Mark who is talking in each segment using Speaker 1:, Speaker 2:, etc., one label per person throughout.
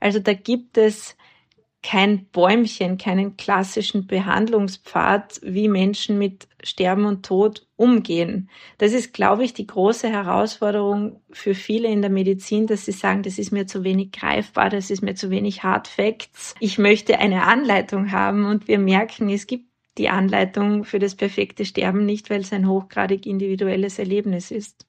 Speaker 1: Also da gibt es kein Bäumchen, keinen klassischen Behandlungspfad, wie Menschen mit Sterben und Tod umgehen. Das ist, glaube ich, die große Herausforderung für viele in der Medizin, dass sie sagen, das ist mir zu wenig greifbar, das ist mir zu wenig Hard Facts. Ich möchte eine Anleitung haben und wir merken, es gibt die Anleitung für das perfekte Sterben nicht, weil es ein hochgradig individuelles Erlebnis ist.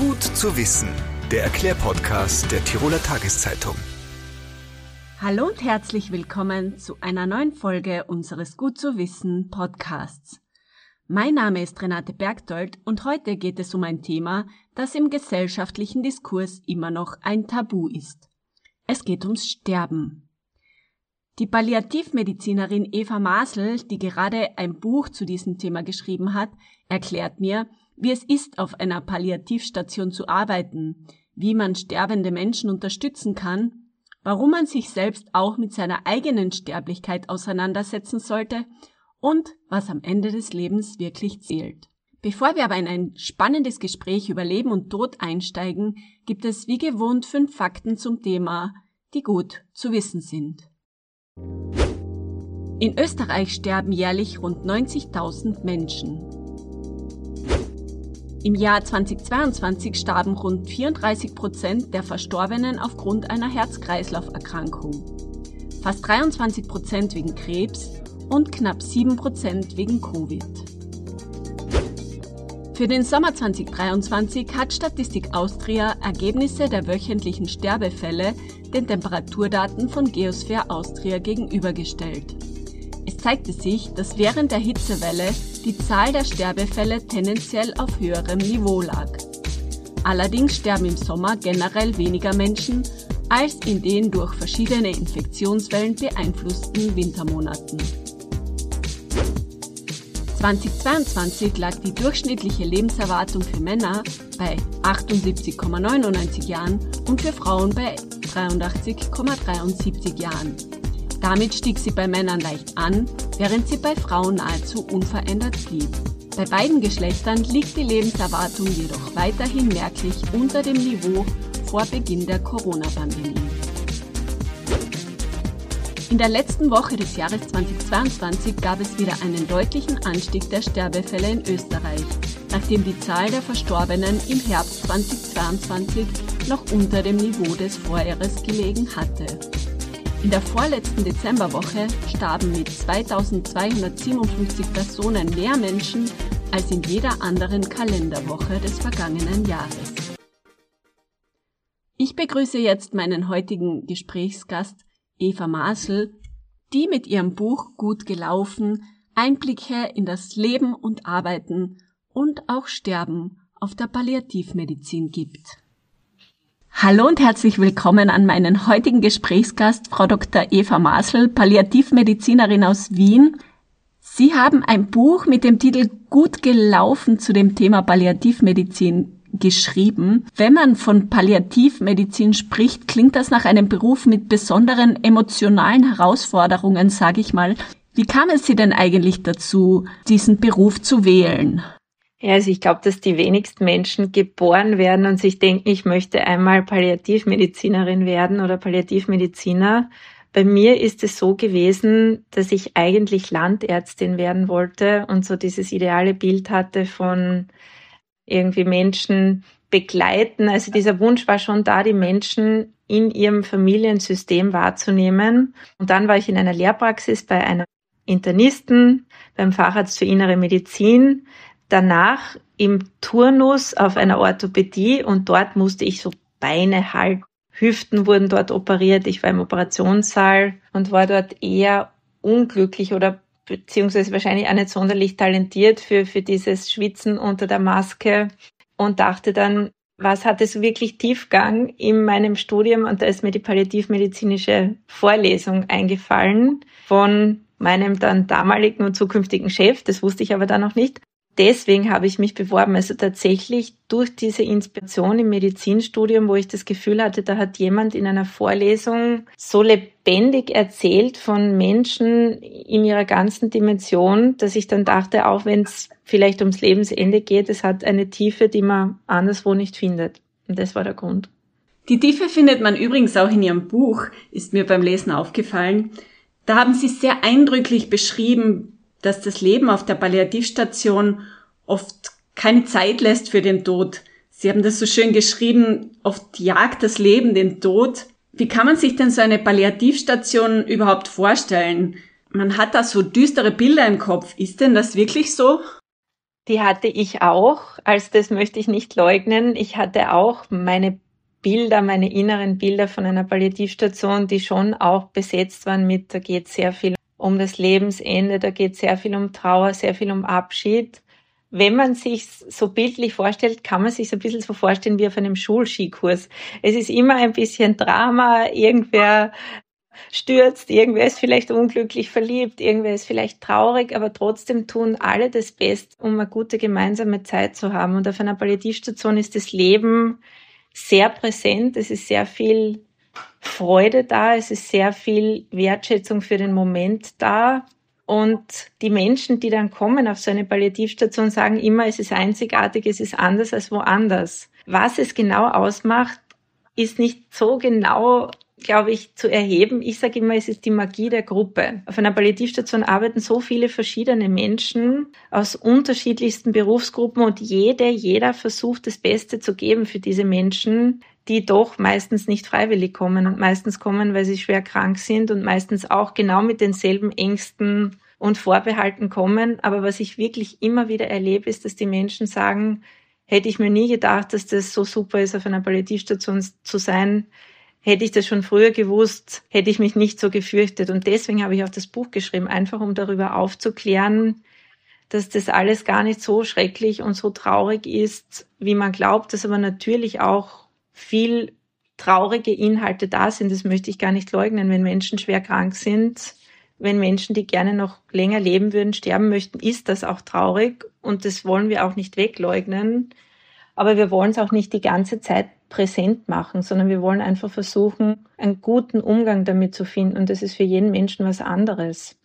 Speaker 2: Gut zu wissen der Erklärpodcast der Tiroler Tageszeitung.
Speaker 3: Hallo und herzlich willkommen zu einer neuen Folge unseres Gut zu wissen Podcasts. Mein Name ist Renate Bergdold und heute geht es um ein Thema, das im gesellschaftlichen Diskurs immer noch ein Tabu ist. Es geht ums Sterben. Die Palliativmedizinerin Eva Masel, die gerade ein Buch zu diesem Thema geschrieben hat, erklärt mir, wie es ist, auf einer Palliativstation zu arbeiten, wie man sterbende Menschen unterstützen kann, warum man sich selbst auch mit seiner eigenen Sterblichkeit auseinandersetzen sollte und was am Ende des Lebens wirklich zählt. Bevor wir aber in ein spannendes Gespräch über Leben und Tod einsteigen, gibt es wie gewohnt fünf Fakten zum Thema, die gut zu wissen sind. In Österreich sterben jährlich rund 90.000 Menschen. Im Jahr 2022 starben rund 34 Prozent der Verstorbenen aufgrund einer Herz-Kreislauf-Erkrankung, fast 23 Prozent wegen Krebs und knapp 7 Prozent wegen Covid. Für den Sommer 2023 hat Statistik Austria Ergebnisse der wöchentlichen Sterbefälle den Temperaturdaten von Geosphere Austria gegenübergestellt. Zeigte sich, dass während der Hitzewelle die Zahl der Sterbefälle tendenziell auf höherem Niveau lag. Allerdings sterben im Sommer generell weniger Menschen als in den durch verschiedene Infektionswellen beeinflussten Wintermonaten. 2022 lag die durchschnittliche Lebenserwartung für Männer bei 78,99 Jahren und für Frauen bei 83,73 Jahren. Damit stieg sie bei Männern leicht an, während sie bei Frauen nahezu unverändert blieb. Bei beiden Geschlechtern liegt die Lebenserwartung jedoch weiterhin merklich unter dem Niveau vor Beginn der Corona-Pandemie. In der letzten Woche des Jahres 2022 gab es wieder einen deutlichen Anstieg der Sterbefälle in Österreich, nachdem die Zahl der Verstorbenen im Herbst 2022 noch unter dem Niveau des Vorjahres gelegen hatte. In der vorletzten Dezemberwoche starben mit 2257 Personen mehr Menschen als in jeder anderen Kalenderwoche des vergangenen Jahres. Ich begrüße jetzt meinen heutigen Gesprächsgast Eva Masel, die mit ihrem Buch Gut gelaufen Einblicke in das Leben und Arbeiten und auch Sterben auf der Palliativmedizin gibt. Hallo und herzlich willkommen an meinen heutigen Gesprächsgast, Frau Dr. Eva Masel, Palliativmedizinerin aus Wien. Sie haben ein Buch mit dem Titel Gut gelaufen zu dem Thema Palliativmedizin geschrieben. Wenn man von Palliativmedizin spricht, klingt das nach einem Beruf mit besonderen emotionalen Herausforderungen, sage ich mal. Wie kam es Sie denn eigentlich dazu, diesen Beruf zu wählen?
Speaker 1: Ja, also ich glaube, dass die wenigsten Menschen geboren werden und sich denken, ich möchte einmal Palliativmedizinerin werden oder Palliativmediziner. Bei mir ist es so gewesen, dass ich eigentlich Landärztin werden wollte und so dieses ideale Bild hatte von irgendwie Menschen begleiten. Also dieser Wunsch war schon da, die Menschen in ihrem Familiensystem wahrzunehmen. Und dann war ich in einer Lehrpraxis bei einem Internisten, beim Facharzt für innere Medizin, danach im Turnus auf einer Orthopädie und dort musste ich so Beine halten. Hüften wurden dort operiert. Ich war im Operationssaal und war dort eher unglücklich oder beziehungsweise wahrscheinlich auch nicht sonderlich talentiert für, für dieses Schwitzen unter der Maske und dachte dann, was hat es wirklich Tiefgang in meinem Studium? Und da ist mir die palliativmedizinische Vorlesung eingefallen von meinem dann damaligen und zukünftigen Chef. Das wusste ich aber dann noch nicht. Deswegen habe ich mich beworben. Also tatsächlich durch diese Inspiration im Medizinstudium, wo ich das Gefühl hatte, da hat jemand in einer Vorlesung so lebendig erzählt von Menschen in ihrer ganzen Dimension, dass ich dann dachte, auch wenn es vielleicht ums Lebensende geht, es hat eine Tiefe, die man anderswo nicht findet. Und das war der Grund.
Speaker 3: Die Tiefe findet man übrigens auch in Ihrem Buch, ist mir beim Lesen aufgefallen. Da haben Sie sehr eindrücklich beschrieben, dass das Leben auf der Palliativstation oft keine Zeit lässt für den Tod. Sie haben das so schön geschrieben, oft jagt das Leben den Tod. Wie kann man sich denn so eine Palliativstation überhaupt vorstellen? Man hat da so düstere Bilder im Kopf. Ist denn das wirklich so?
Speaker 1: Die hatte ich auch. Also das möchte ich nicht leugnen. Ich hatte auch meine Bilder, meine inneren Bilder von einer Palliativstation, die schon auch besetzt waren mit, da geht sehr viel um das Lebensende, da geht sehr viel um Trauer, sehr viel um Abschied. Wenn man sich so bildlich vorstellt, kann man sich so ein bisschen so vorstellen wie auf einem Schulskikurs. Es ist immer ein bisschen Drama, irgendwer stürzt, irgendwer ist vielleicht unglücklich verliebt, irgendwer ist vielleicht traurig, aber trotzdem tun alle das Beste, um eine gute gemeinsame Zeit zu haben. Und auf einer Palliativstation ist das Leben sehr präsent, es ist sehr viel Freude da, es ist sehr viel Wertschätzung für den Moment da. Und die Menschen, die dann kommen auf so eine Palliativstation, sagen immer, es ist einzigartig, es ist anders als woanders. Was es genau ausmacht, ist nicht so genau, glaube ich, zu erheben. Ich sage immer, es ist die Magie der Gruppe. Auf einer Palliativstation arbeiten so viele verschiedene Menschen aus unterschiedlichsten Berufsgruppen und jede, jeder versucht das Beste zu geben für diese Menschen, die doch meistens nicht freiwillig kommen und meistens kommen, weil sie schwer krank sind und meistens auch genau mit denselben Ängsten und Vorbehalten kommen. Aber was ich wirklich immer wieder erlebe, ist, dass die Menschen sagen, hätte ich mir nie gedacht, dass das so super ist, auf einer Palliativstation zu sein. Hätte ich das schon früher gewusst, hätte ich mich nicht so gefürchtet. Und deswegen habe ich auch das Buch geschrieben, einfach um darüber aufzuklären, dass das alles gar nicht so schrecklich und so traurig ist, wie man glaubt, dass aber natürlich auch viel traurige Inhalte da sind. Das möchte ich gar nicht leugnen, wenn Menschen schwer krank sind. Wenn Menschen, die gerne noch länger leben würden, sterben möchten, ist das auch traurig und das wollen wir auch nicht wegleugnen. Aber wir wollen es auch nicht die ganze Zeit präsent machen, sondern wir wollen einfach versuchen, einen guten Umgang damit zu finden und das ist für jeden Menschen was anderes.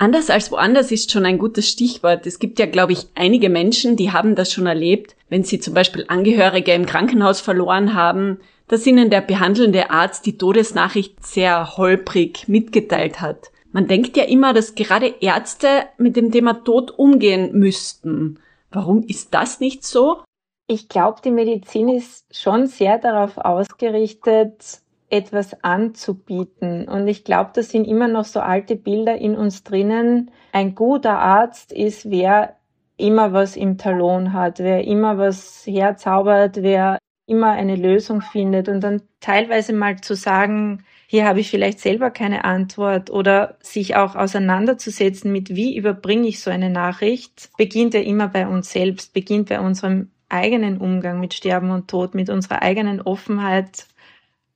Speaker 3: Anders als woanders ist schon ein gutes Stichwort. Es gibt ja, glaube ich, einige Menschen, die haben das schon erlebt, wenn sie zum Beispiel Angehörige im Krankenhaus verloren haben, dass ihnen der behandelnde Arzt die Todesnachricht sehr holprig mitgeteilt hat. Man denkt ja immer, dass gerade Ärzte mit dem Thema Tod umgehen müssten. Warum ist das nicht so?
Speaker 1: Ich glaube, die Medizin ist schon sehr darauf ausgerichtet, etwas anzubieten. Und ich glaube, da sind immer noch so alte Bilder in uns drinnen. Ein guter Arzt ist, wer immer was im Talon hat, wer immer was herzaubert, wer immer eine Lösung findet und dann teilweise mal zu sagen, hier habe ich vielleicht selber keine Antwort oder sich auch auseinanderzusetzen mit, wie überbringe ich so eine Nachricht, beginnt ja immer bei uns selbst, beginnt bei unserem eigenen Umgang mit Sterben und Tod, mit unserer eigenen Offenheit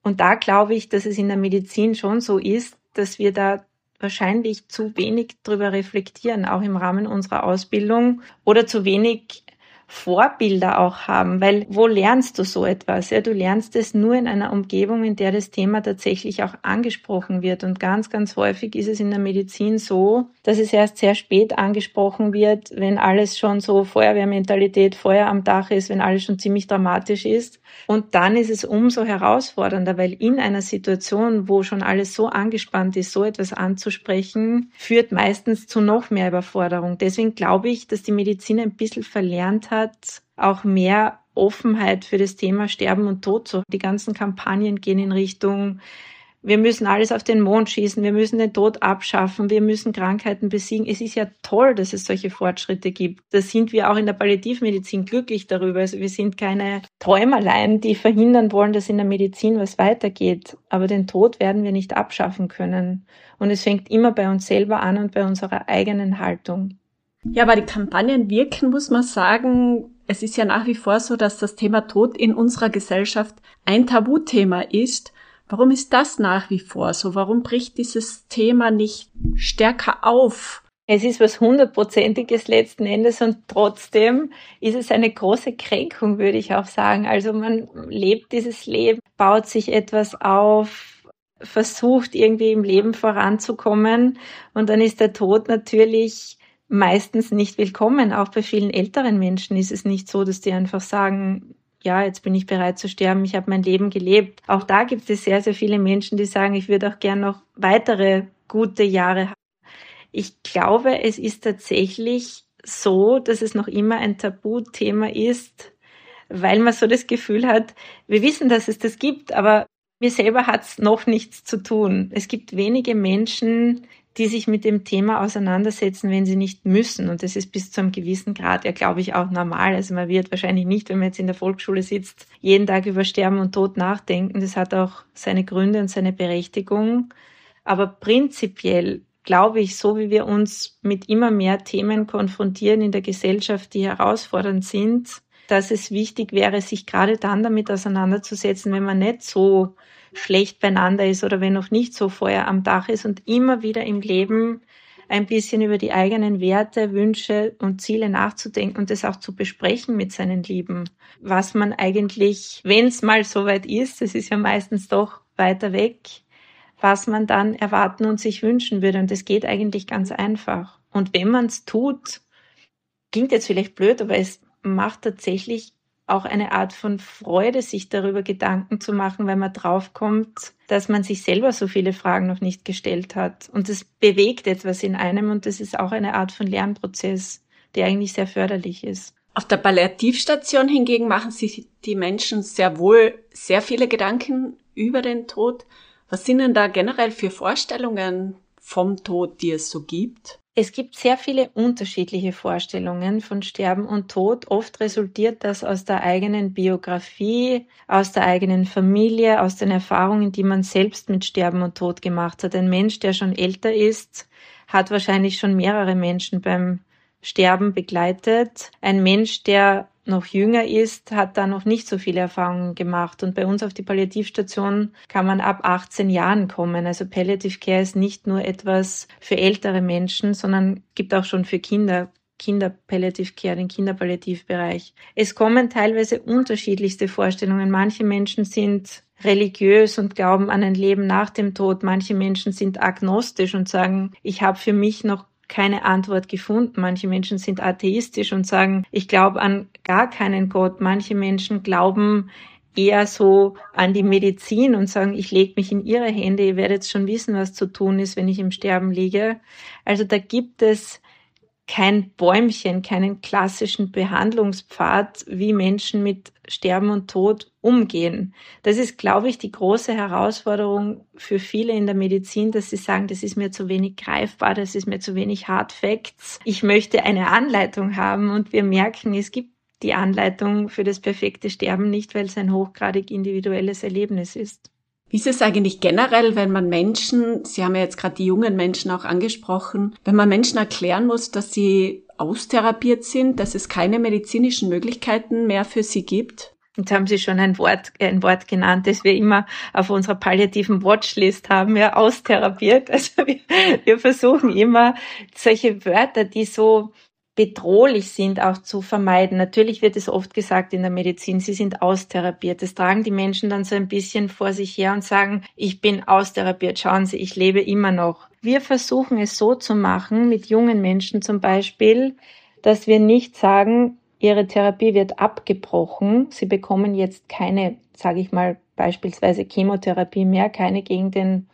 Speaker 1: und da glaube ich, dass es in der Medizin schon so ist, dass wir da wahrscheinlich zu wenig drüber reflektieren, auch im Rahmen unserer Ausbildung oder zu wenig Vorbilder auch haben, weil wo lernst du so etwas? Ja, du lernst es nur in einer Umgebung, in der das Thema tatsächlich auch angesprochen wird. Und ganz, ganz häufig ist es in der Medizin so, dass es erst sehr spät angesprochen wird, wenn alles schon so Feuerwehrmentalität, Feuer am Dach ist, wenn alles schon ziemlich dramatisch ist. Und dann ist es umso herausfordernder, weil in einer Situation, wo schon alles so angespannt ist, so etwas anzusprechen, führt meistens zu noch mehr Überforderung. Deswegen glaube ich, dass die Medizin ein bisschen verlernt hat, auch mehr Offenheit für das Thema Sterben und Tod zu. Die ganzen Kampagnen gehen in Richtung wir müssen alles auf den Mond schießen, wir müssen den Tod abschaffen, wir müssen Krankheiten besiegen. Es ist ja toll, dass es solche Fortschritte gibt. Da sind wir auch in der Palliativmedizin glücklich darüber. Also wir sind keine Träumerlein, die verhindern wollen, dass in der Medizin was weitergeht. Aber den Tod werden wir nicht abschaffen können. Und es fängt immer bei uns selber an und bei unserer eigenen Haltung.
Speaker 3: Ja, aber die Kampagnen wirken, muss man sagen. Es ist ja nach wie vor so, dass das Thema Tod in unserer Gesellschaft ein Tabuthema ist. Warum ist das nach wie vor so? Warum bricht dieses Thema nicht stärker auf?
Speaker 1: Es ist was hundertprozentiges letzten Endes und trotzdem ist es eine große Kränkung, würde ich auch sagen. Also man lebt dieses Leben, baut sich etwas auf, versucht irgendwie im Leben voranzukommen und dann ist der Tod natürlich meistens nicht willkommen. Auch bei vielen älteren Menschen ist es nicht so, dass die einfach sagen, ja, jetzt bin ich bereit zu sterben, ich habe mein Leben gelebt. Auch da gibt es sehr, sehr viele Menschen, die sagen, ich würde auch gern noch weitere gute Jahre haben. Ich glaube, es ist tatsächlich so, dass es noch immer ein Tabuthema ist, weil man so das Gefühl hat, wir wissen, dass es das gibt, aber mir selber hat es noch nichts zu tun. Es gibt wenige Menschen, die sich mit dem Thema auseinandersetzen, wenn sie nicht müssen. Und das ist bis zu einem gewissen Grad ja, glaube ich, auch normal. Also man wird wahrscheinlich nicht, wenn man jetzt in der Volksschule sitzt, jeden Tag über Sterben und Tod nachdenken. Das hat auch seine Gründe und seine Berechtigung. Aber prinzipiell glaube ich, so wie wir uns mit immer mehr Themen konfrontieren in der Gesellschaft, die herausfordernd sind, dass es wichtig wäre, sich gerade dann damit auseinanderzusetzen, wenn man nicht so schlecht beieinander ist oder wenn noch nicht so Feuer am Dach ist und immer wieder im Leben ein bisschen über die eigenen Werte, Wünsche und Ziele nachzudenken und das auch zu besprechen mit seinen Lieben. Was man eigentlich, wenn es mal so weit ist, es ist ja meistens doch weiter weg, was man dann erwarten und sich wünschen würde. Und das geht eigentlich ganz einfach. Und wenn man es tut, klingt jetzt vielleicht blöd, aber es macht tatsächlich auch eine Art von Freude, sich darüber Gedanken zu machen, weil man draufkommt, dass man sich selber so viele Fragen noch nicht gestellt hat. Und es bewegt etwas in einem und das ist auch eine Art von Lernprozess, der eigentlich sehr förderlich ist.
Speaker 3: Auf der Palliativstation hingegen machen sich die Menschen sehr wohl sehr viele Gedanken über den Tod. Was sind denn da generell für Vorstellungen vom Tod, die es so gibt?
Speaker 1: Es gibt sehr viele unterschiedliche Vorstellungen von Sterben und Tod. Oft resultiert das aus der eigenen Biografie, aus der eigenen Familie, aus den Erfahrungen, die man selbst mit Sterben und Tod gemacht hat. Ein Mensch, der schon älter ist, hat wahrscheinlich schon mehrere Menschen beim Sterben begleitet. Ein Mensch, der noch jünger ist, hat da noch nicht so viele Erfahrungen gemacht. Und bei uns auf die Palliativstation kann man ab 18 Jahren kommen. Also Palliative Care ist nicht nur etwas für ältere Menschen, sondern gibt auch schon für Kinder Kinder Palliative Care, den Kinderpalliativbereich. Es kommen teilweise unterschiedlichste Vorstellungen. Manche Menschen sind religiös und glauben an ein Leben nach dem Tod. Manche Menschen sind agnostisch und sagen, ich habe für mich noch keine Antwort gefunden. Manche Menschen sind atheistisch und sagen, ich glaube an gar keinen Gott. Manche Menschen glauben eher so an die Medizin und sagen, ich lege mich in ihre Hände, ihr werdet schon wissen, was zu tun ist, wenn ich im Sterben liege. Also da gibt es kein Bäumchen, keinen klassischen Behandlungspfad, wie Menschen mit Sterben und Tod umgehen. Das ist, glaube ich, die große Herausforderung für viele in der Medizin, dass sie sagen, das ist mir zu wenig greifbar, das ist mir zu wenig Hard Facts. Ich möchte eine Anleitung haben und wir merken, es gibt die Anleitung für das perfekte Sterben nicht, weil es ein hochgradig individuelles Erlebnis ist.
Speaker 3: Wie ist es eigentlich generell, wenn man Menschen, Sie haben ja jetzt gerade die jungen Menschen auch angesprochen, wenn man Menschen erklären muss, dass sie austherapiert sind, dass es keine medizinischen Möglichkeiten mehr für sie gibt?
Speaker 1: Jetzt haben Sie schon ein Wort, ein Wort genannt, das wir immer auf unserer palliativen Watchlist haben, ja, austherapiert. Also wir, wir versuchen immer solche Wörter, die so bedrohlich sind, auch zu vermeiden. Natürlich wird es oft gesagt in der Medizin, sie sind austherapiert. Das tragen die Menschen dann so ein bisschen vor sich her und sagen, ich bin austherapiert, schauen Sie, ich lebe immer noch. Wir versuchen es so zu machen, mit jungen Menschen zum Beispiel, dass wir nicht sagen, ihre Therapie wird abgebrochen, sie bekommen jetzt keine, sage ich mal, beispielsweise Chemotherapie mehr, keine gegen den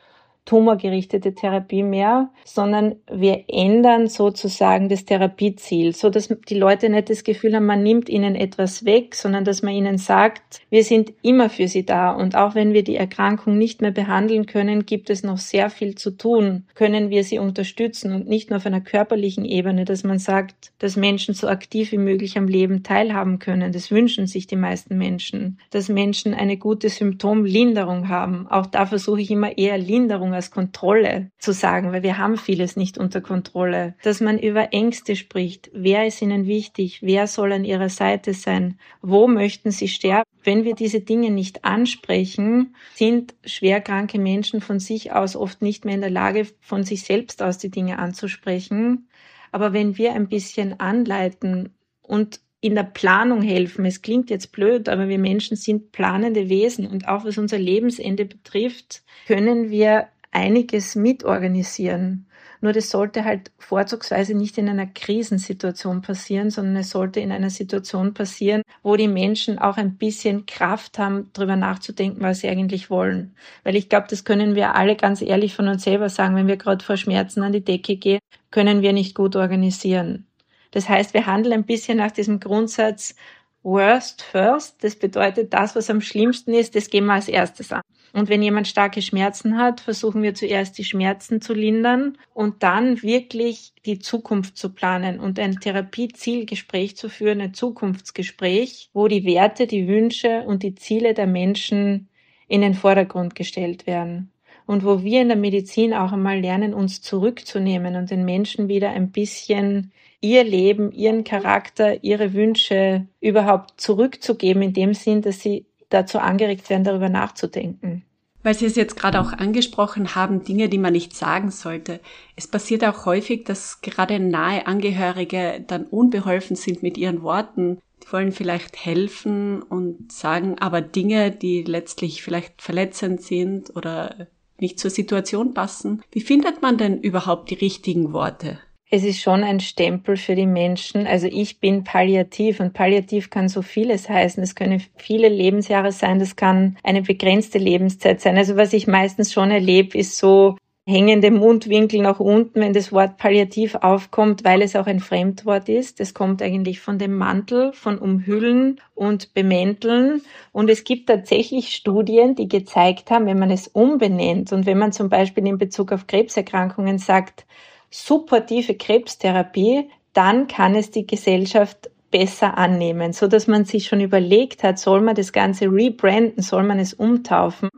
Speaker 1: tumorgerichtete Therapie mehr, sondern wir ändern sozusagen das Therapieziel, so dass die Leute nicht das Gefühl haben, man nimmt ihnen etwas weg, sondern dass man ihnen sagt, wir sind immer für sie da und auch wenn wir die Erkrankung nicht mehr behandeln können, gibt es noch sehr viel zu tun, können wir sie unterstützen und nicht nur auf einer körperlichen Ebene, dass man sagt, dass Menschen so aktiv wie möglich am Leben teilhaben können. Das wünschen sich die meisten Menschen, dass Menschen eine gute Symptomlinderung haben. Auch da versuche ich immer eher Linderung Steuerung als Kontrolle zu sagen, weil wir haben vieles nicht unter Kontrolle, dass man über Ängste spricht. Wer ist ihnen wichtig? Wer soll an ihrer Seite sein? Wo möchten sie sterben? Wenn wir diese Dinge nicht ansprechen, sind schwerkranke Menschen von sich aus oft nicht mehr in der Lage, von sich selbst aus die Dinge anzusprechen. Aber wenn wir ein bisschen anleiten und in der Planung helfen. Es klingt jetzt blöd, aber wir Menschen sind planende Wesen und auch was unser Lebensende betrifft, können wir einiges mitorganisieren. Nur das sollte halt vorzugsweise nicht in einer Krisensituation passieren, sondern es sollte in einer Situation passieren, wo die Menschen auch ein bisschen Kraft haben, darüber nachzudenken, was sie eigentlich wollen. Weil ich glaube, das können wir alle ganz ehrlich von uns selber sagen, wenn wir gerade vor Schmerzen an die Decke gehen, können wir nicht gut organisieren. Das heißt, wir handeln ein bisschen nach diesem Grundsatz Worst first. Das bedeutet, das, was am schlimmsten ist, das gehen wir als erstes an. Und wenn jemand starke Schmerzen hat, versuchen wir zuerst die Schmerzen zu lindern und dann wirklich die Zukunft zu planen und ein Therapiezielgespräch zu führen, ein Zukunftsgespräch, wo die Werte, die Wünsche und die Ziele der Menschen in den Vordergrund gestellt werden. Und wo wir in der Medizin auch einmal lernen, uns zurückzunehmen und den Menschen wieder ein bisschen ihr Leben, ihren Charakter, ihre Wünsche überhaupt zurückzugeben, in dem Sinn, dass sie dazu angeregt werden, darüber nachzudenken.
Speaker 3: Weil Sie es jetzt gerade auch angesprochen haben, Dinge, die man nicht sagen sollte. Es passiert auch häufig, dass gerade nahe Angehörige dann unbeholfen sind mit ihren Worten. Die wollen vielleicht helfen und sagen aber Dinge, die letztlich vielleicht verletzend sind oder nicht zur Situation passen. Wie findet man denn überhaupt die richtigen Worte?
Speaker 1: Es ist schon ein Stempel für die Menschen. Also ich bin palliativ und palliativ kann so vieles heißen. Es können viele Lebensjahre sein, das kann eine begrenzte Lebenszeit sein. Also was ich meistens schon erlebe, ist so hängende Mundwinkel nach unten, wenn das Wort palliativ aufkommt, weil es auch ein Fremdwort ist. Es kommt eigentlich von dem Mantel, von umhüllen und bemänteln. Und es gibt tatsächlich Studien, die gezeigt haben, wenn man es umbenennt und wenn man zum Beispiel in Bezug auf Krebserkrankungen sagt, supportive Krebstherapie, dann kann es die Gesellschaft besser annehmen, so dass man sich schon überlegt hat, soll man das Ganze rebranden, soll man es umtaufen.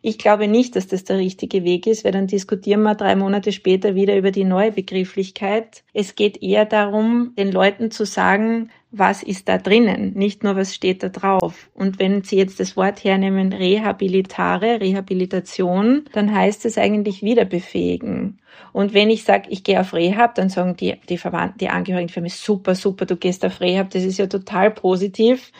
Speaker 1: Ich glaube nicht, dass das der richtige Weg ist, weil dann diskutieren wir drei Monate später wieder über die neue Begrifflichkeit. Es geht eher darum, den Leuten zu sagen, was ist da drinnen, nicht nur was steht da drauf. Und wenn Sie jetzt das Wort hernehmen, Rehabilitare, Rehabilitation, dann heißt es eigentlich wiederbefähigen. Und wenn ich sage, ich gehe auf Rehab, dann sagen die, die Verwandten, die Angehörigen für mich, super, super, du gehst auf Rehab, das ist ja total positiv.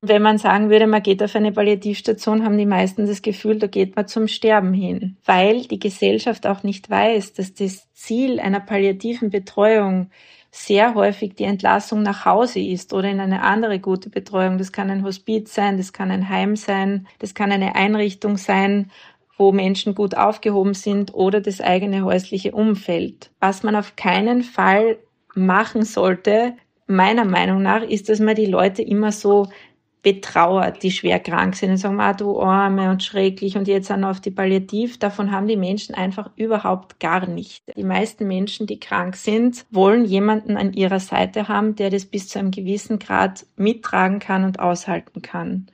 Speaker 1: Wenn man sagen würde, man geht auf eine Palliativstation, haben die meisten das Gefühl, da geht man zum Sterben hin, weil die Gesellschaft auch nicht weiß, dass das Ziel einer palliativen Betreuung sehr häufig die Entlassung nach Hause ist oder in eine andere gute Betreuung. Das kann ein Hospiz sein, das kann ein Heim sein, das kann eine Einrichtung sein, wo Menschen gut aufgehoben sind oder das eigene häusliche Umfeld. Was man auf keinen Fall machen sollte, meiner Meinung nach, ist, dass man die Leute immer so betrauert, die schwer krank sind und sagen, ah, du Arme und schrecklich und jetzt dann auf die Palliativ. Davon haben die Menschen einfach überhaupt gar nicht. Die meisten Menschen, die krank sind, wollen jemanden an ihrer Seite haben, der das bis zu einem gewissen Grad mittragen kann und aushalten kann.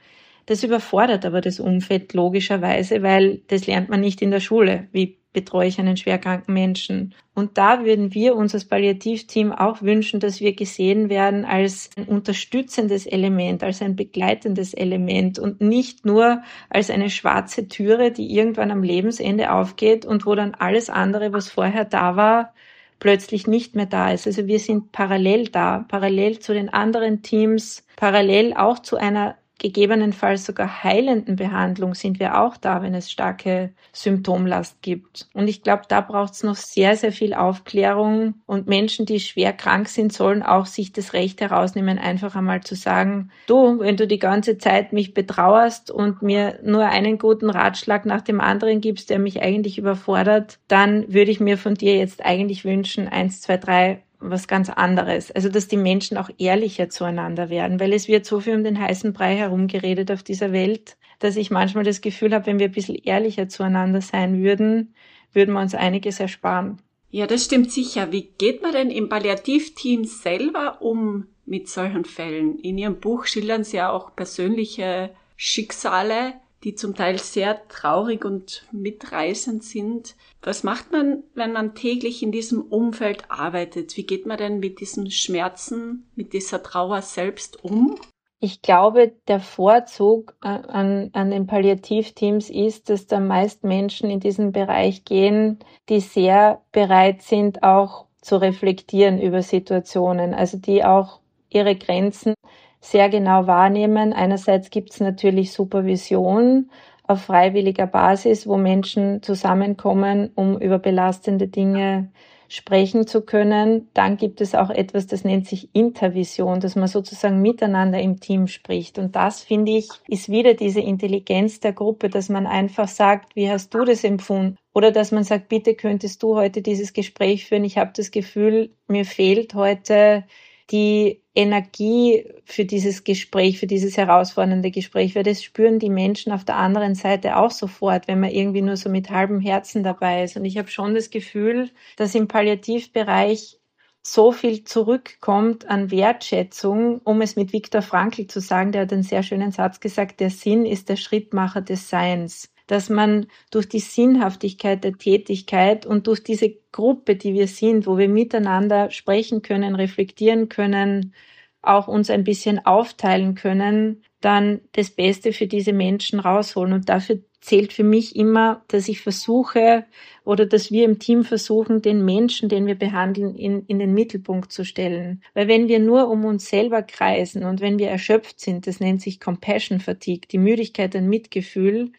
Speaker 1: Das überfordert aber das Umfeld logischerweise, weil das lernt man nicht in der Schule. Wie betreue ich einen schwerkranken Menschen? Und da würden wir uns als Palliativteam auch wünschen, dass wir gesehen werden als ein unterstützendes Element, als ein begleitendes Element und nicht nur als eine schwarze Türe, die irgendwann am Lebensende aufgeht und wo dann alles andere, was vorher da war, plötzlich nicht mehr da ist. Also wir sind parallel da, parallel zu den anderen Teams, parallel auch zu einer gegebenenfalls sogar heilenden Behandlung sind wir auch da, wenn es starke Symptomlast gibt. Und ich glaube, da braucht es noch sehr, sehr viel Aufklärung. Und Menschen, die schwer krank sind, sollen auch sich das Recht herausnehmen, einfach einmal zu sagen, du, wenn du die ganze Zeit mich betrauerst und mir nur einen guten Ratschlag nach dem anderen gibst, der mich eigentlich überfordert, dann würde ich mir von dir jetzt eigentlich wünschen, eins, zwei, drei, was ganz anderes. Also, dass die Menschen auch ehrlicher zueinander werden, weil es wird so viel um den heißen Brei herumgeredet auf dieser Welt, dass ich manchmal das Gefühl habe, wenn wir ein bisschen ehrlicher zueinander sein würden, würden wir uns einiges ersparen.
Speaker 3: Ja, das stimmt sicher. Wie geht man denn im Palliativteam selber um mit solchen Fällen? In Ihrem Buch schildern Sie ja auch persönliche Schicksale, die zum Teil sehr traurig und mitreißend sind. Was macht man, wenn man täglich in diesem Umfeld arbeitet? Wie geht man denn mit diesen Schmerzen, mit dieser Trauer selbst um?
Speaker 1: Ich glaube, der Vorzug an, an den Palliativteams ist, dass da meist Menschen in diesen Bereich gehen, die sehr bereit sind, auch zu reflektieren über Situationen, also die auch ihre Grenzen sehr genau wahrnehmen. Einerseits gibt es natürlich Supervision auf freiwilliger Basis, wo Menschen zusammenkommen, um über belastende Dinge sprechen zu können. Dann gibt es auch etwas, das nennt sich Intervision, dass man sozusagen miteinander im Team spricht. Und das, finde ich, ist wieder diese Intelligenz der Gruppe, dass man einfach sagt, wie hast du das empfunden? Oder dass man sagt, bitte könntest du heute dieses Gespräch führen. Ich habe das Gefühl, mir fehlt heute die Energie für dieses Gespräch, für dieses herausfordernde Gespräch, weil das spüren die Menschen auf der anderen Seite auch sofort, wenn man irgendwie nur so mit halbem Herzen dabei ist. Und ich habe schon das Gefühl, dass im Palliativbereich so viel zurückkommt an Wertschätzung, um es mit Viktor Frankl zu sagen, der hat einen sehr schönen Satz gesagt, der Sinn ist der Schrittmacher des Seins dass man durch die Sinnhaftigkeit der Tätigkeit und durch diese Gruppe, die wir sind, wo wir miteinander sprechen können, reflektieren können, auch uns ein bisschen aufteilen können, dann das Beste für diese Menschen rausholen. Und dafür zählt für mich immer, dass ich versuche oder dass wir im Team versuchen, den Menschen, den wir behandeln, in, in den Mittelpunkt zu stellen. Weil wenn wir nur um uns selber kreisen und wenn wir erschöpft sind, das nennt sich Compassion Fatigue, die Müdigkeit an Mitgefühl,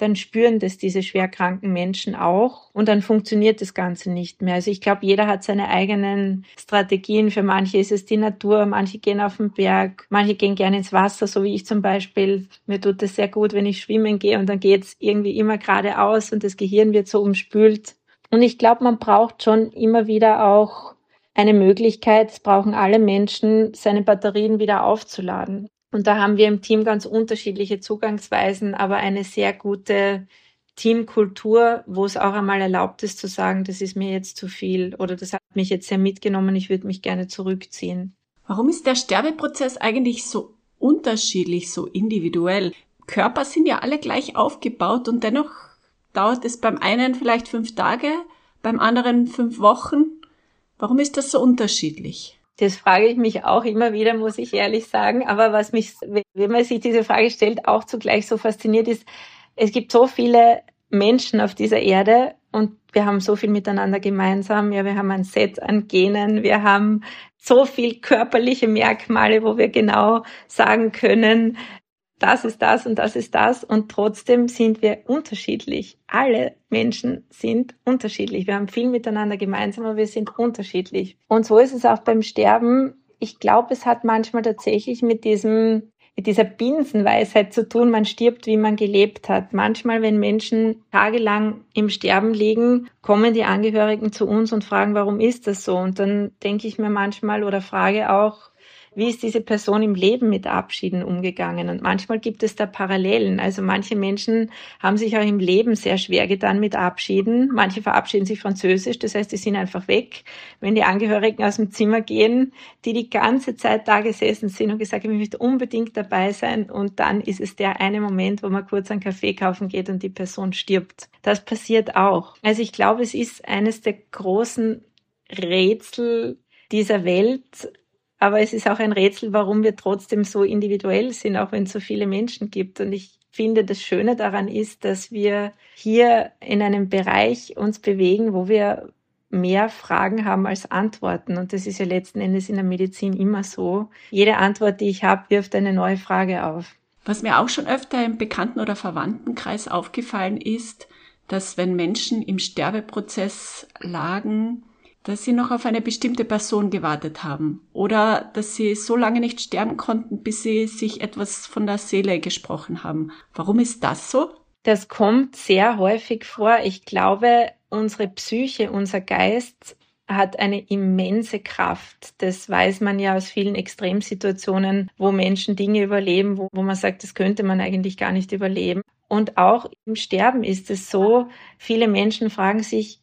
Speaker 1: dann spüren das diese schwerkranken Menschen auch und dann funktioniert das Ganze nicht mehr. Also ich glaube, jeder hat seine eigenen Strategien. Für manche ist es die Natur, manche gehen auf den Berg, manche gehen gerne ins Wasser, so wie ich zum Beispiel. Mir tut es sehr gut, wenn ich schwimmen gehe und dann geht es irgendwie immer geradeaus und das Gehirn wird so umspült. Und ich glaube, man braucht schon immer wieder auch eine Möglichkeit, es brauchen alle Menschen, seine Batterien wieder aufzuladen. Und da haben wir im Team ganz unterschiedliche Zugangsweisen, aber eine sehr gute Teamkultur, wo es auch einmal erlaubt ist zu sagen, das ist mir jetzt zu viel oder das hat mich jetzt sehr mitgenommen, ich würde mich gerne zurückziehen.
Speaker 3: Warum ist der Sterbeprozess eigentlich so unterschiedlich, so individuell? Körper sind ja alle gleich aufgebaut und dennoch dauert es beim einen vielleicht fünf Tage, beim anderen fünf Wochen. Warum ist das so unterschiedlich?
Speaker 1: Das frage ich mich auch immer wieder, muss ich ehrlich sagen. Aber was mich, wenn man sich diese Frage stellt, auch zugleich so fasziniert ist, es gibt so viele Menschen auf dieser Erde und wir haben so viel miteinander gemeinsam. Ja, wir haben ein Set an Genen, wir haben so viel körperliche Merkmale, wo wir genau sagen können, das ist das und das ist das und trotzdem sind wir unterschiedlich. Alle Menschen sind unterschiedlich. Wir haben viel miteinander gemeinsam, aber wir sind unterschiedlich. Und so ist es auch beim Sterben. Ich glaube, es hat manchmal tatsächlich mit diesem mit dieser Binsenweisheit zu tun, man stirbt, wie man gelebt hat. Manchmal, wenn Menschen tagelang im Sterben liegen, kommen die Angehörigen zu uns und fragen, warum ist das so? Und dann denke ich mir manchmal oder frage auch, wie ist diese Person im Leben mit Abschieden umgegangen? Und manchmal gibt es da Parallelen. Also manche Menschen haben sich auch im Leben sehr schwer getan mit Abschieden. Manche verabschieden sich französisch, das heißt, die sind einfach weg. Wenn die Angehörigen aus dem Zimmer gehen, die die ganze Zeit da gesessen sind und gesagt haben, ich möchte unbedingt dabei sein und dann ist es der eine Moment, wo man kurz einen Kaffee kaufen geht und die Person stirbt. Das passiert auch. Also ich glaube, es ist eines der großen Rätsel dieser Welt, aber es ist auch ein Rätsel, warum wir trotzdem so individuell sind, auch wenn es so viele Menschen gibt. Und ich finde, das Schöne daran ist, dass wir hier in einem Bereich uns bewegen, wo wir mehr Fragen haben als Antworten. Und das ist ja letzten Endes in der Medizin immer so. Jede Antwort, die ich habe, wirft eine neue Frage auf.
Speaker 3: Was mir auch schon öfter im Bekannten- oder Verwandtenkreis aufgefallen ist, dass wenn Menschen im Sterbeprozess lagen, dass sie noch auf eine bestimmte Person gewartet haben oder dass sie so lange nicht sterben konnten, bis sie sich etwas von der Seele gesprochen haben. Warum ist das so?
Speaker 1: Das kommt sehr häufig vor. Ich glaube, unsere Psyche, unser Geist hat eine immense Kraft. Das weiß man ja aus vielen Extremsituationen, wo Menschen Dinge überleben, wo, wo man sagt, das könnte man eigentlich gar nicht überleben. Und auch im Sterben ist es so, viele Menschen fragen sich,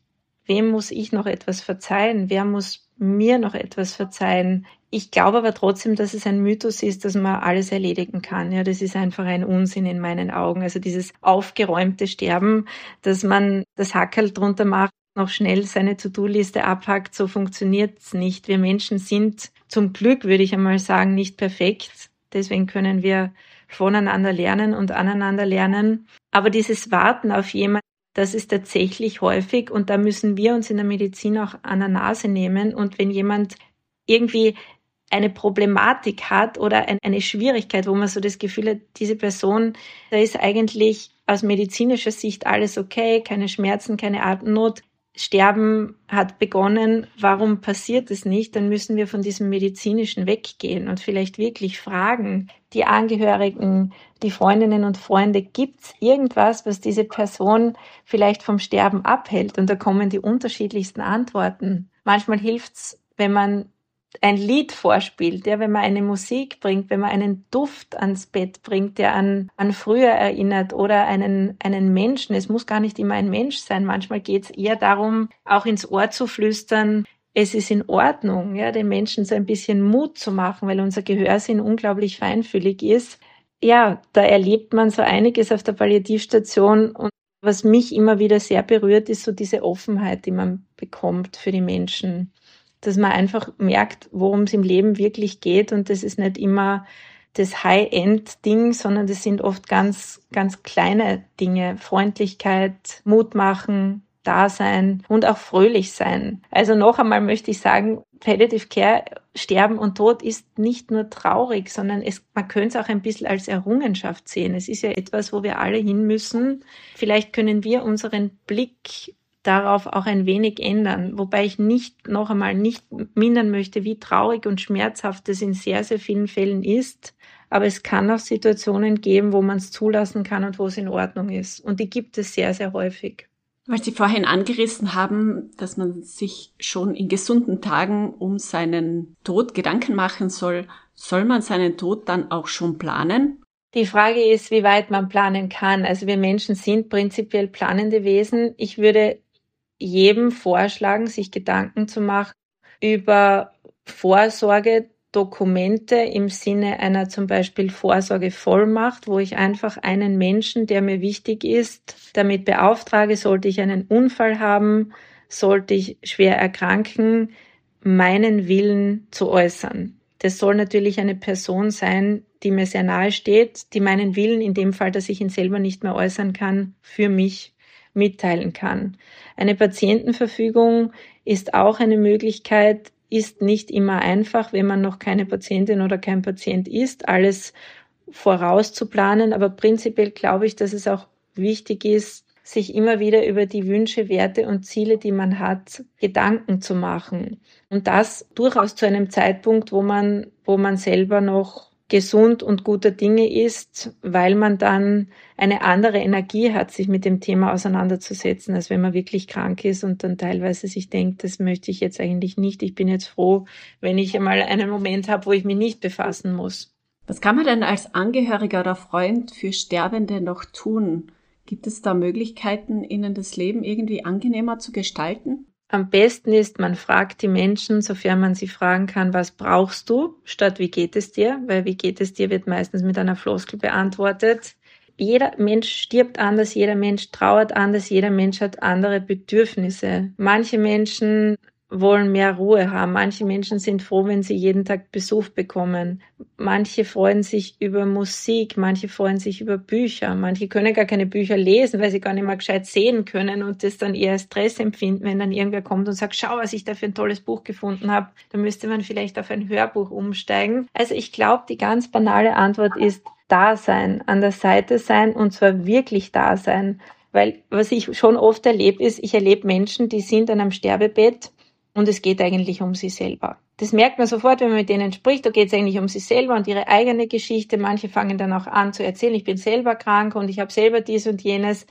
Speaker 1: wem muss ich noch etwas verzeihen? Wer muss mir noch etwas verzeihen. Ich glaube aber trotzdem, dass es ein Mythos ist, dass man alles erledigen kann. Ja, das ist einfach ein Unsinn in meinen Augen. Also dieses aufgeräumte Sterben, dass man das Hackerl drunter macht, noch schnell seine To-Do-Liste abhackt, so funktioniert's nicht. Wir Menschen sind zum Glück, würde ich einmal sagen, nicht perfekt. Deswegen können wir voneinander lernen und aneinander lernen. Aber dieses Warten auf jemanden, das ist tatsächlich häufig und da müssen wir uns in der Medizin auch an der Nase nehmen. Und wenn jemand irgendwie eine Problematik hat oder eine Schwierigkeit, wo man so das Gefühl hat, diese Person, da ist eigentlich aus medizinischer Sicht alles okay, keine Schmerzen, keine Atemnot, Sterben hat begonnen, warum passiert es nicht, dann müssen wir von diesem medizinischen weggehen und vielleicht wirklich fragen, die Angehörigen, die Freundinnen und Freunde, gibt es irgendwas, was diese Person vielleicht vom Sterben abhält? Und da kommen die unterschiedlichsten Antworten. Manchmal hilft es, wenn man ein Lied vorspielt, ja, wenn man eine Musik bringt, wenn man einen Duft ans Bett bringt, der an, an früher erinnert oder einen, einen Menschen. Es muss gar nicht immer ein Mensch sein. Manchmal geht es eher darum, auch ins Ohr zu flüstern, es ist in Ordnung, ja, den Menschen so ein bisschen Mut zu machen, weil unser Gehörsinn unglaublich feinfühlig ist. Ja, da erlebt man so einiges auf der Palliativstation und was mich immer wieder sehr berührt, ist so diese Offenheit, die man bekommt für die Menschen dass man einfach merkt, worum es im Leben wirklich geht und das ist nicht immer das High-End-Ding, sondern das sind oft ganz, ganz kleine Dinge. Freundlichkeit, Mut machen, Dasein und auch fröhlich sein. Also noch einmal möchte ich sagen, Palliative Care, Sterben und Tod ist nicht nur traurig, sondern es, man könnte es auch ein bisschen als Errungenschaft sehen. Es ist ja etwas, wo wir alle hin müssen. Vielleicht können wir unseren Blick darauf auch ein wenig ändern, wobei ich nicht noch einmal nicht mindern möchte, wie traurig und schmerzhaft es in sehr, sehr vielen Fällen ist. Aber es kann auch Situationen geben, wo man es zulassen kann und wo es in Ordnung ist. Und die gibt es sehr, sehr häufig.
Speaker 3: Weil Sie vorhin angerissen haben, dass man sich schon in gesunden Tagen um seinen Tod Gedanken machen soll. Soll man seinen Tod dann auch schon planen?
Speaker 1: Die Frage ist, wie weit man planen kann. Also wir Menschen sind prinzipiell planende Wesen. Ich würde jedem vorschlagen, sich Gedanken zu machen über Vorsorgedokumente im Sinne einer zum Beispiel Vorsorgevollmacht, wo ich einfach einen Menschen, der mir wichtig ist, damit beauftrage, sollte ich einen Unfall haben, sollte ich schwer erkranken, meinen Willen zu äußern. Das soll natürlich eine Person sein, die mir sehr nahe steht, die meinen Willen, in dem Fall, dass ich ihn selber nicht mehr äußern kann, für mich mitteilen kann. Eine Patientenverfügung ist auch eine Möglichkeit, ist nicht immer einfach, wenn man noch keine Patientin oder kein Patient ist, alles vorauszuplanen. Aber prinzipiell glaube ich, dass es auch wichtig ist, sich immer wieder über die Wünsche, Werte und Ziele, die man hat, Gedanken zu machen. Und das durchaus zu einem Zeitpunkt, wo man, wo man selber noch gesund und guter Dinge ist, weil man dann eine andere Energie hat, sich mit dem Thema auseinanderzusetzen, als wenn man wirklich krank ist und dann teilweise sich denkt, das möchte ich jetzt eigentlich nicht. Ich bin jetzt froh, wenn ich einmal einen Moment habe, wo ich mich nicht befassen muss.
Speaker 3: Was kann man denn als Angehöriger oder Freund für Sterbende noch tun? Gibt es da Möglichkeiten, ihnen das Leben irgendwie angenehmer zu gestalten?
Speaker 1: Am besten ist, man fragt die Menschen, sofern man sie fragen kann, was brauchst du, statt wie geht es dir, weil wie geht es dir wird meistens mit einer Floskel beantwortet. Jeder Mensch stirbt anders, jeder Mensch trauert anders, jeder Mensch hat andere Bedürfnisse. Manche Menschen wollen mehr Ruhe haben. Manche Menschen sind froh, wenn sie jeden Tag Besuch bekommen. Manche freuen sich über Musik, manche freuen sich über Bücher. Manche können gar keine Bücher lesen, weil sie gar nicht mal gescheit sehen können und das dann eher Stress empfinden, wenn dann irgendwer kommt und sagt, schau, was ich da für ein tolles Buch gefunden habe. Da müsste man vielleicht auf ein Hörbuch umsteigen. Also ich glaube, die ganz banale Antwort ist da sein, an der Seite sein und zwar wirklich da sein. Weil was ich schon oft erlebe, ist, ich erlebe Menschen, die sind an einem Sterbebett und es geht eigentlich um sie selber. Das merkt man sofort, wenn man mit denen spricht, da geht es eigentlich um sie selber und ihre eigene Geschichte. Manche fangen dann auch an zu erzählen, ich bin selber krank und ich habe selber dies und jenes,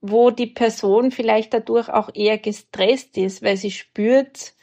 Speaker 1: wo die Person vielleicht dadurch auch eher gestresst ist, weil sie spürt,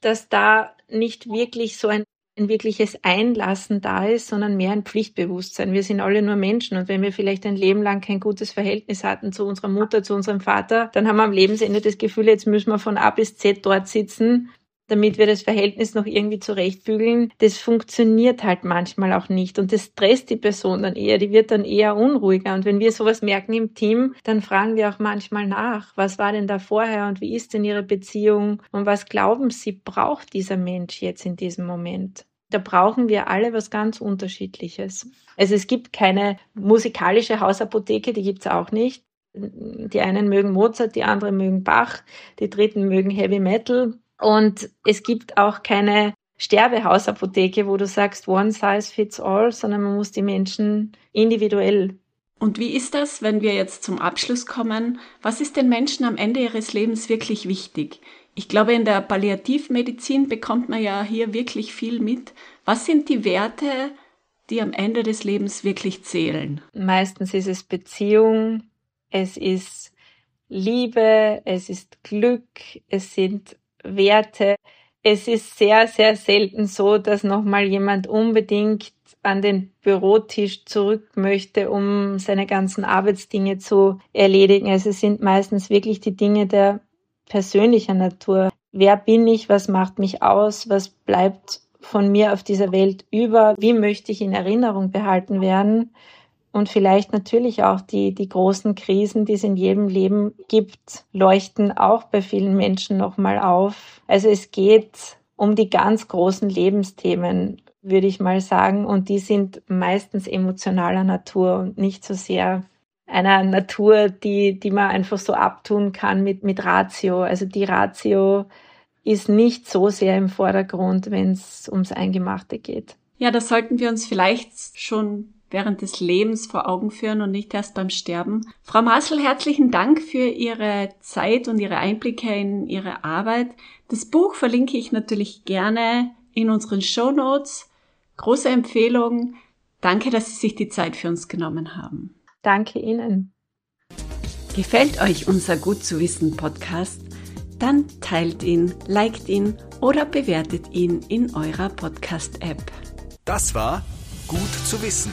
Speaker 1: dass da nicht wirklich so ein ein wirkliches Einlassen da ist, sondern mehr ein Pflichtbewusstsein. Wir sind alle nur Menschen und wenn wir vielleicht ein Leben lang kein gutes Verhältnis hatten zu unserer Mutter, zu unserem Vater, dann haben wir am Lebensende das Gefühl, jetzt müssen wir von A bis Z dort sitzen damit wir das Verhältnis noch irgendwie zurechtbügeln, das funktioniert halt manchmal auch nicht und das stresst die Person dann eher, die wird dann eher unruhiger und wenn wir sowas merken im Team, dann fragen wir auch manchmal nach, was war denn da vorher und wie ist denn ihre Beziehung und was glauben sie braucht dieser Mensch jetzt in diesem Moment? Da brauchen wir alle was ganz Unterschiedliches. Also es gibt keine musikalische Hausapotheke, die gibt's auch nicht. Die einen mögen Mozart, die anderen mögen Bach, die dritten mögen Heavy Metal. Und es gibt auch keine Sterbehausapotheke, wo du sagst, one size fits all, sondern man muss die Menschen individuell.
Speaker 3: Und wie ist das, wenn wir jetzt zum Abschluss kommen? Was ist den Menschen am Ende ihres Lebens wirklich wichtig? Ich glaube, in der Palliativmedizin bekommt man ja hier wirklich viel mit. Was sind die Werte, die am Ende des Lebens wirklich zählen?
Speaker 1: Meistens ist es Beziehung, es ist Liebe, es ist Glück, es sind Werte. Es ist sehr, sehr selten so, dass nochmal jemand unbedingt an den Bürotisch zurück möchte, um seine ganzen Arbeitsdinge zu erledigen. Also es sind meistens wirklich die Dinge der persönlicher Natur. Wer bin ich? Was macht mich aus? Was bleibt von mir auf dieser Welt über? Wie möchte ich in Erinnerung behalten werden? Und vielleicht natürlich auch die, die großen Krisen, die es in jedem Leben gibt, leuchten auch bei vielen Menschen nochmal auf. Also es geht um die ganz großen Lebensthemen, würde ich mal sagen. Und die sind meistens emotionaler Natur und nicht so sehr einer Natur, die, die man einfach so abtun kann mit, mit Ratio. Also die Ratio ist nicht so sehr im Vordergrund, wenn es ums Eingemachte geht.
Speaker 3: Ja, das sollten wir uns vielleicht schon während des Lebens vor Augen führen und nicht erst beim Sterben. Frau Marcel, herzlichen Dank für Ihre Zeit und Ihre Einblicke in Ihre Arbeit. Das Buch verlinke ich natürlich gerne in unseren Show Notes. Große Empfehlung. Danke, dass Sie sich die Zeit für uns genommen haben.
Speaker 1: Danke Ihnen.
Speaker 3: Gefällt euch unser Gut zu wissen Podcast? Dann teilt ihn, liked ihn oder bewertet ihn in eurer Podcast-App.
Speaker 2: Das war Gut zu wissen